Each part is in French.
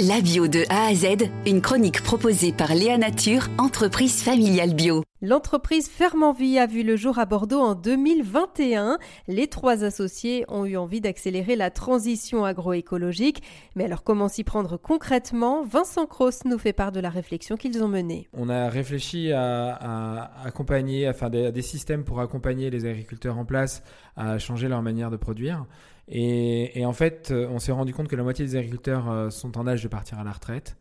La bio de A à Z, une chronique proposée par Léa Nature, entreprise familiale bio. L'entreprise Fermenvie a vu le jour à Bordeaux en 2021. Les trois associés ont eu envie d'accélérer la transition agroécologique. Mais alors comment s'y prendre concrètement? Vincent Cross nous fait part de la réflexion qu'ils ont menée. On a réfléchi à, accompagner, à faire des, des systèmes pour accompagner les agriculteurs en place à changer leur manière de produire. Et, en fait, euh, on s'est rendu compte que la moitié des agriculteurs euh, sont en âge de partir à la retraite,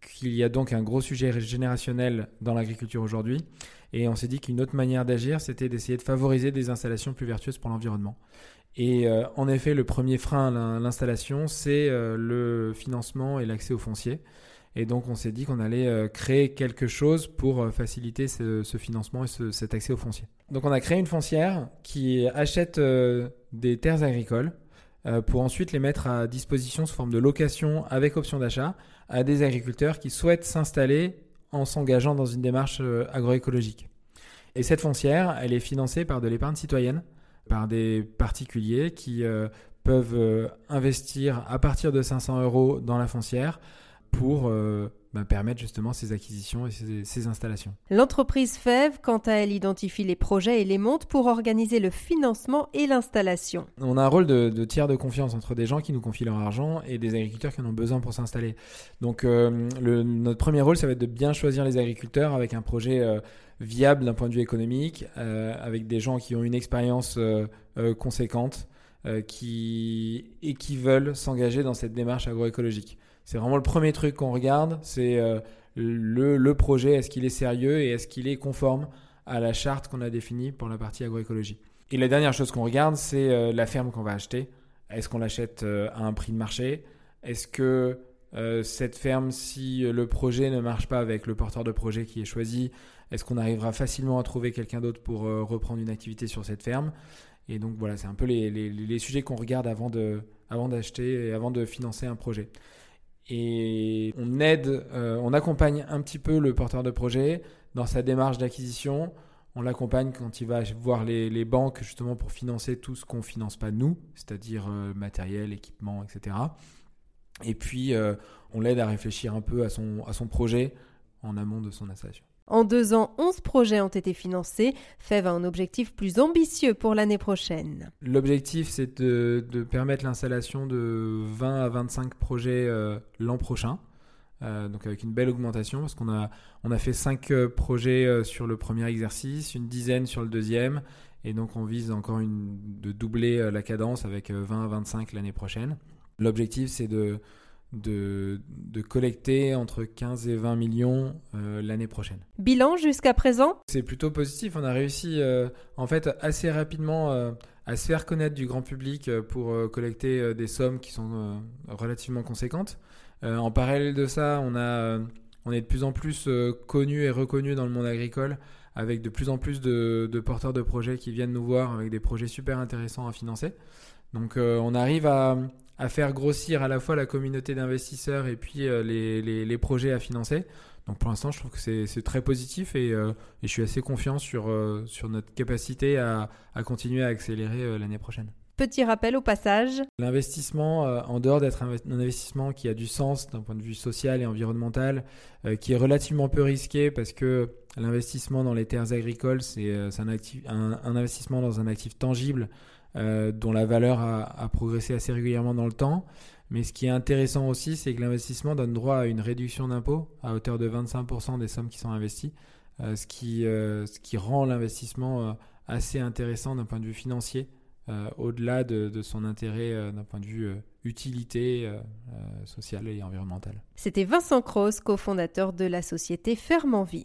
qu'il y a donc un gros sujet générationnel dans l'agriculture aujourd'hui. Et on s'est dit qu'une autre manière d'agir, c'était d'essayer de favoriser des installations plus vertueuses pour l'environnement. Et euh, en effet, le premier frein à l'installation, c'est le financement et l'accès au foncier. Et donc, on s'est dit qu'on allait créer quelque chose pour faciliter ce, financement et cet accès au foncier. Donc, on a créé une foncière qui achète des terres agricoles pour ensuite les mettre à disposition sous forme de location avec option d'achat à des agriculteurs qui souhaitent s'installer en s'engageant dans une démarche euh, agroécologique. Et cette foncière, elle est financée par de l'épargne citoyenne, par des particuliers qui euh, peuvent investir à partir de 500 euros dans la foncière pour bah, permettre justement ces acquisitions et ces, installations. L'entreprise FEV, quant à elle, identifie les projets et les monte pour organiser le financement et l'installation. On a un rôle de, tiers de confiance entre des gens qui nous confient leur argent et des agriculteurs qui en ont besoin pour s'installer. Donc euh, notre premier rôle, ça va être de bien choisir les agriculteurs avec un projet euh, viable d'un point de vue économique, euh, avec des gens qui ont une expérience conséquente. Qui, et qui veulent s'engager dans cette démarche agroécologique. C'est vraiment le premier truc qu'on regarde, c'est euh, le, projet, est-ce qu'il est sérieux et est-ce qu'il est conforme à la charte qu'on a définie pour la partie agroécologie. Et la dernière chose qu'on regarde, c'est euh, la ferme qu'on va acheter. Est-ce qu'on l'achète euh, à un prix de marché? Est-ce que cette ferme, si le projet ne marche pas avec le porteur de projet qui est choisi, est-ce qu'on arrivera facilement à trouver quelqu'un d'autre pour reprendre une activité sur cette ferme? Et donc voilà, c'est un peu les, les sujets qu'on regarde avant d'acheter avant et avant de financer un projet et on aide, euh, on accompagne un petit peu le porteur de projet dans sa démarche d'acquisition. On l'accompagne quand il va voir les, banques justement pour financer tout ce qu'on ne finance pas nous, c'est-à-dire euh, matériel, équipement, etc. Et puis euh, on l'aide à réfléchir un peu à son, à son projet en amont de son installation. En deux ans, 11 projets ont été financés. FEV a un objectif plus ambitieux pour l'année prochaine. L'objectif, c'est de, permettre l'installation de 20 à 25 projets euh, l'an prochain. Euh, donc avec une belle augmentation parce qu'on a, fait 5 euh, projets sur le premier exercice, une dizaine sur le deuxième. Et donc on vise encore de doubler la cadence avec 20 à 25 l'année prochaine. L'objectif, c'est de de, collecter entre 15 et 20 millions euh, l'année prochaine. Bilan jusqu'à présent? C'est plutôt positif. On a réussi euh, en fait assez rapidement euh, à se faire connaître du grand public pour collecter des sommes qui sont relativement conséquentes. en parallèle de ça, on, a, on est de plus en plus connu et reconnu dans le monde agricole avec de plus en plus de, de, porteurs de projets qui viennent nous voir avec des projets super intéressants à financer. Donc on arrive à, à faire grossir à la fois la communauté d'investisseurs et puis euh, les, les, projets à financer. Donc pour l'instant, je trouve que c'est très positif et, euh, et, je suis assez confiant sur, euh, sur notre capacité à, à continuer à accélérer l'année prochaine. Petit rappel au passage. L'investissement, en dehors d'être un investissement qui a du sens d'un point de vue social et environnemental, qui est relativement peu risqué parce que l'investissement dans les terres agricoles, c'est un, un, un, investissement dans un actif tangible euh, dont la valeur a, progressé assez régulièrement dans le temps. Mais ce qui est intéressant aussi, c'est que l'investissement donne droit à une réduction d'impôt à hauteur de 25% des sommes qui sont investies, euh, ce, qui, euh, ce qui rend l'investissement assez intéressant d'un point de vue financier, au-delà de, son intérêt d'un point de vue utilité sociale et environnementale. C'était Vincent Cross, cofondateur de la société Fermenvie.